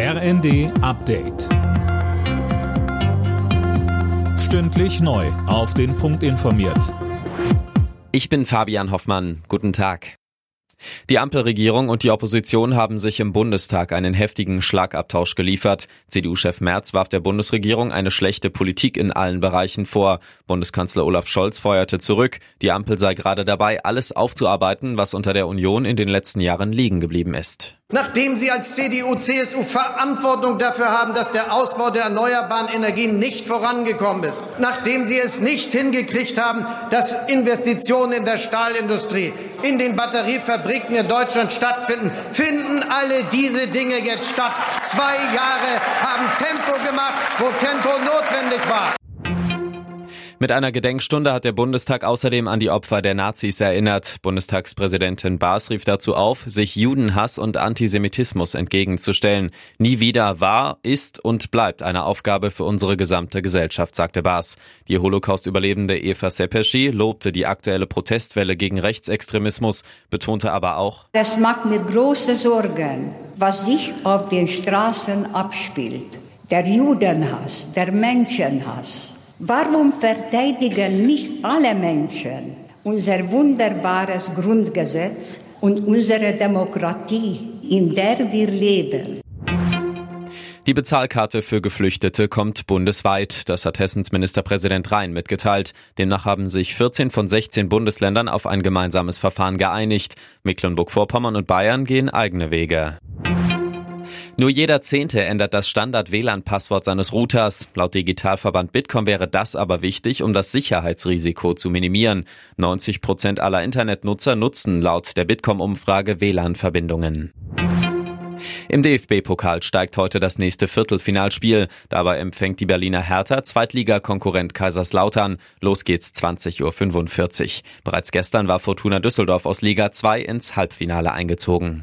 RND Update. Stündlich neu. Auf den Punkt informiert. Ich bin Fabian Hoffmann. Guten Tag. Die Ampelregierung und die Opposition haben sich im Bundestag einen heftigen Schlagabtausch geliefert. CDU-Chef Merz warf der Bundesregierung eine schlechte Politik in allen Bereichen vor. Bundeskanzler Olaf Scholz feuerte zurück. Die Ampel sei gerade dabei, alles aufzuarbeiten, was unter der Union in den letzten Jahren liegen geblieben ist. Nachdem Sie als CDU, CSU Verantwortung dafür haben, dass der Ausbau der erneuerbaren Energien nicht vorangekommen ist, nachdem Sie es nicht hingekriegt haben, dass Investitionen in der Stahlindustrie, in den Batteriefabriken in Deutschland stattfinden, finden alle diese Dinge jetzt statt. Zwei Jahre haben Tempo gemacht, wo Tempo notwendig war. Mit einer Gedenkstunde hat der Bundestag außerdem an die Opfer der Nazis erinnert. Bundestagspräsidentin Baas rief dazu auf, sich Judenhass und Antisemitismus entgegenzustellen. Nie wieder war, ist und bleibt eine Aufgabe für unsere gesamte Gesellschaft, sagte Baas. Die Holocaust-Überlebende Eva Sepeschi lobte die aktuelle Protestwelle gegen Rechtsextremismus, betonte aber auch, Es macht mir große Sorgen, was sich auf den Straßen abspielt. Der Judenhass, der Menschenhass. Warum verteidigen nicht alle Menschen unser wunderbares Grundgesetz und unsere Demokratie, in der wir leben? Die Bezahlkarte für Geflüchtete kommt bundesweit. Das hat Hessens Ministerpräsident Rhein mitgeteilt. Demnach haben sich 14 von 16 Bundesländern auf ein gemeinsames Verfahren geeinigt. Mecklenburg-Vorpommern und Bayern gehen eigene Wege. Nur jeder Zehnte ändert das Standard-WLAN-Passwort seines Routers. Laut Digitalverband Bitkom wäre das aber wichtig, um das Sicherheitsrisiko zu minimieren. 90 Prozent aller Internetnutzer nutzen laut der Bitkom-Umfrage WLAN-Verbindungen. Im DFB-Pokal steigt heute das nächste Viertelfinalspiel. Dabei empfängt die Berliner Hertha Zweitligakonkurrent Kaiserslautern. Los geht's 20.45 Uhr. Bereits gestern war Fortuna Düsseldorf aus Liga 2 ins Halbfinale eingezogen.